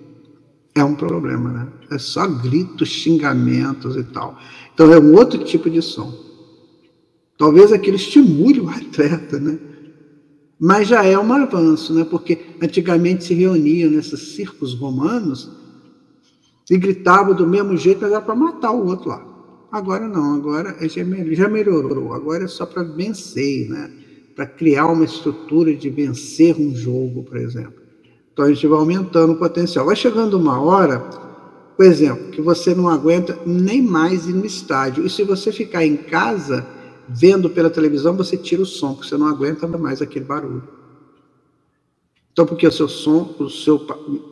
É um problema, né? É só gritos, xingamentos e tal. Então é um outro tipo de som. Talvez aquilo estimule o atleta, né? Mas já é um avanço, né? Porque antigamente se reuniam nesses circos romanos e gritava do mesmo jeito, mas era para matar o outro lá. Agora não, agora já melhorou, agora é só para vencer, né? para criar uma estrutura de vencer um jogo, por exemplo. Então a gente vai aumentando o potencial. Vai chegando uma hora, por exemplo, que você não aguenta nem mais ir no estádio. E se você ficar em casa vendo pela televisão, você tira o som, porque você não aguenta mais aquele barulho. Então, porque o seu som, o seu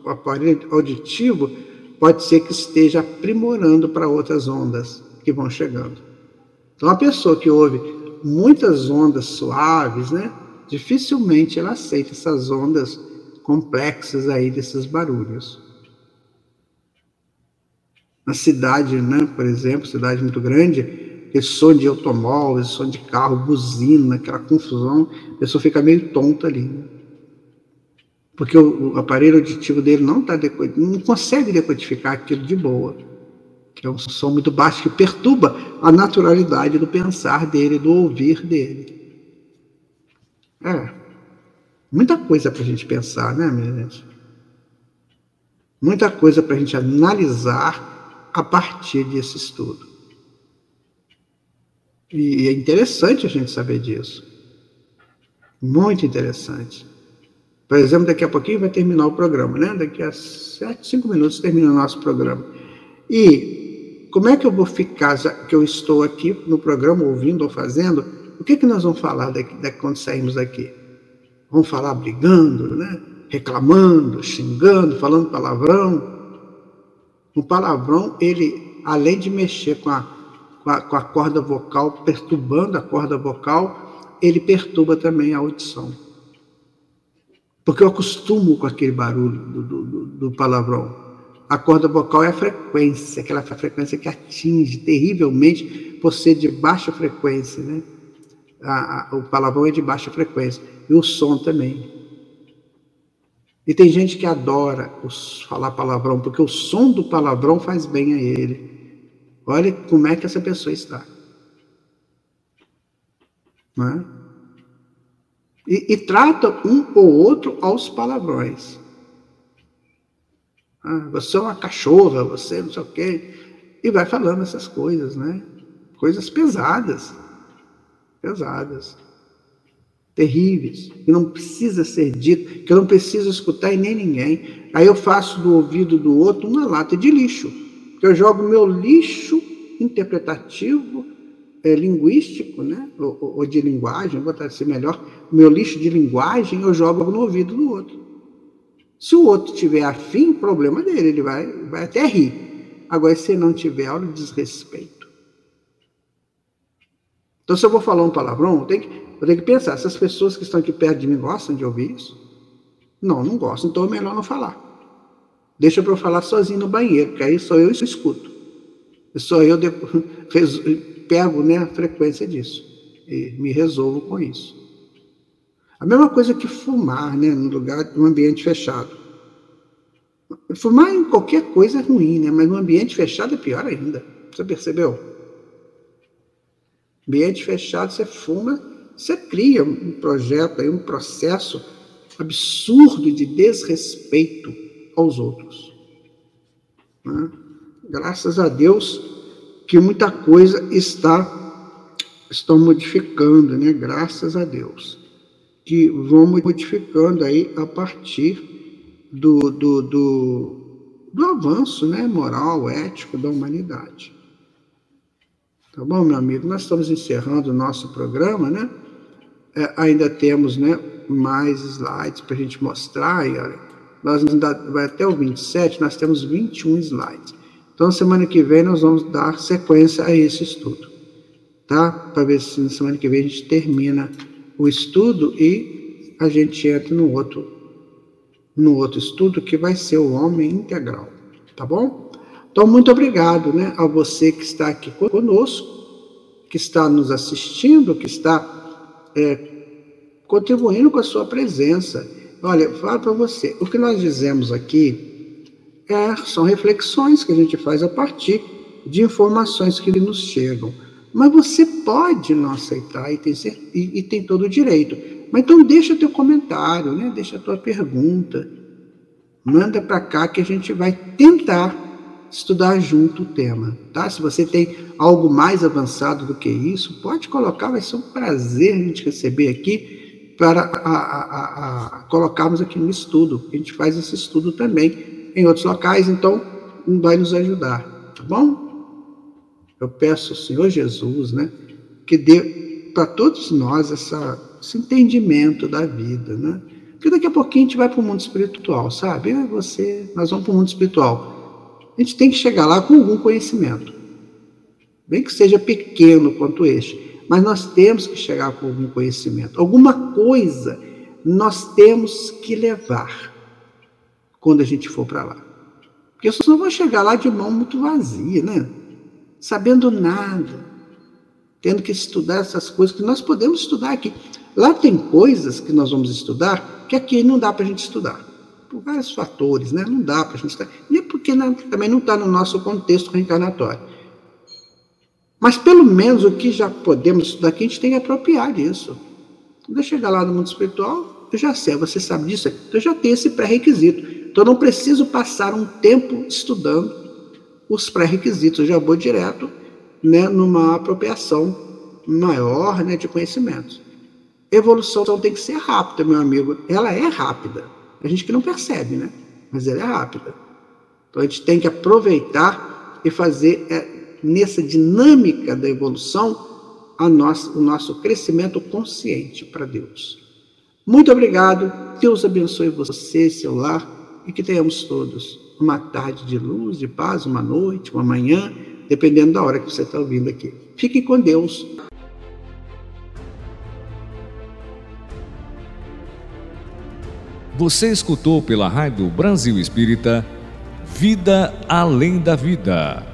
aparelho auditivo pode ser que esteja aprimorando para outras ondas que vão chegando. Então, a pessoa que ouve muitas ondas suaves, né, dificilmente ela aceita essas ondas complexas aí desses barulhos. Na cidade, né, por exemplo, cidade muito grande, aquele som de automóvel, som de carro, buzina, aquela confusão, a pessoa fica meio tonta ali. Né? porque o, o aparelho auditivo dele não, tá não consegue decodificar aquilo de boa, que é um som muito baixo que perturba a naturalidade do pensar dele, do ouvir dele. É, muita coisa para a gente pensar, né, minha? Muita coisa para a gente analisar a partir desse estudo. E é interessante a gente saber disso. Muito interessante. Por exemplo, daqui a pouquinho vai terminar o programa, né? Daqui a sete, cinco minutos termina o nosso programa. E como é que eu vou ficar, que eu estou aqui no programa ouvindo ou fazendo, o que, que nós vamos falar daqui, daqui, quando sairmos daqui? Vamos falar brigando, né? reclamando, xingando, falando palavrão. O palavrão, ele, além de mexer com a, com a, corda vocal, perturbando a corda vocal, ele perturba também a audição. Porque eu acostumo com aquele barulho do, do, do palavrão. A corda vocal é a frequência, aquela frequência que atinge terrivelmente por ser de baixa frequência, né? A, a, o palavrão é de baixa frequência. E o som também. E tem gente que adora os, falar palavrão, porque o som do palavrão faz bem a ele. Olha como é que essa pessoa está. Não é? e, e trata um ou outro aos palavrões. Ah, você é uma cachorra, você não sei o quê. E vai falando essas coisas, né? Coisas pesadas. Pesadas. Terríveis. Que não precisa ser dito, que eu não preciso escutar e nem ninguém. Aí eu faço do ouvido do outro uma lata de lixo. Eu jogo meu lixo interpretativo, é, linguístico, né? Ou, ou, de linguagem, vou botar assim melhor, meu lixo de linguagem eu jogo no ouvido do outro. Se o outro tiver afim, problema dele, ele vai, vai até rir. Agora, se não tiver, olha o desrespeito. Então, se eu vou falar um palavrão, eu tenho, que, eu tenho que pensar, essas pessoas que estão aqui perto de mim gostam de ouvir isso? Não, não gostam, então é melhor não falar. Deixa para eu falar sozinho no banheiro, que aí só eu escuto. Só eu pego né, a frequência disso e me resolvo com isso. A mesma coisa que fumar, né, no lugar, um ambiente fechado. Fumar em qualquer coisa é ruim, né, mas no ambiente fechado é pior ainda. Você percebeu? Ambiente fechado, você fuma, você cria um projeto, um processo absurdo de desrespeito aos outros. Né? Graças a Deus que muita coisa está estão modificando, né? Graças a Deus que vão modificando aí a partir do, do, do, do avanço né, moral, ético da humanidade. Tá bom, meu amigo? Nós estamos encerrando o nosso programa, né? É, ainda temos né, mais slides para a gente mostrar. E, olha, nós ainda, vai até o 27, nós temos 21 slides. Então, semana que vem, nós vamos dar sequência a esse estudo. Tá? Para ver se na semana que vem a gente termina o estudo e a gente entra no outro, no outro estudo que vai ser o homem integral, tá bom? Então, muito obrigado né, a você que está aqui conosco, que está nos assistindo, que está é, contribuindo com a sua presença. Olha, falo para você, o que nós dizemos aqui é, são reflexões que a gente faz a partir de informações que nos chegam. Mas você pode não aceitar e tem, e, e tem todo o direito. Mas então deixa teu comentário, né? deixa a tua pergunta. Manda para cá que a gente vai tentar estudar junto o tema, tá? Se você tem algo mais avançado do que isso, pode colocar, vai ser um prazer a gente receber aqui para a, a, a, colocarmos aqui no estudo. A gente faz esse estudo também em outros locais, então vai nos ajudar, tá bom? Eu peço ao Senhor Jesus, né, que dê para todos nós essa, esse entendimento da vida, né? Porque daqui a pouquinho a gente vai para o mundo espiritual, sabe? Eu você, nós vamos para o mundo espiritual. A gente tem que chegar lá com algum conhecimento, bem que seja pequeno quanto este, mas nós temos que chegar com algum conhecimento. Alguma coisa nós temos que levar quando a gente for para lá. Porque senão vou chegar lá de mão muito vazia, né? sabendo nada, tendo que estudar essas coisas que nós podemos estudar aqui. Lá tem coisas que nós vamos estudar que aqui não dá para a gente estudar, por vários fatores, né? Não dá para a gente estudar, nem porque não, também não está no nosso contexto reencarnatório. Mas pelo menos o que já podemos estudar aqui, a gente tem que apropriar disso. Quando eu chegar lá no mundo espiritual, eu já sei, você sabe disso, então eu já tenho esse pré-requisito. Então eu não preciso passar um tempo estudando os pré-requisitos, já vou direto né, numa apropriação maior né, de conhecimentos. Evolução tem que ser rápida, meu amigo. Ela é rápida. A gente que não percebe, né? Mas ela é rápida. Então a gente tem que aproveitar e fazer é, nessa dinâmica da evolução nossa, o nosso crescimento consciente para Deus. Muito obrigado. Deus abençoe você, seu lar, e que tenhamos todos uma tarde de luz, de paz, uma noite, uma manhã, dependendo da hora que você está ouvindo aqui. Fique com Deus. Você escutou pela Rádio Brasil Espírita Vida Além da Vida.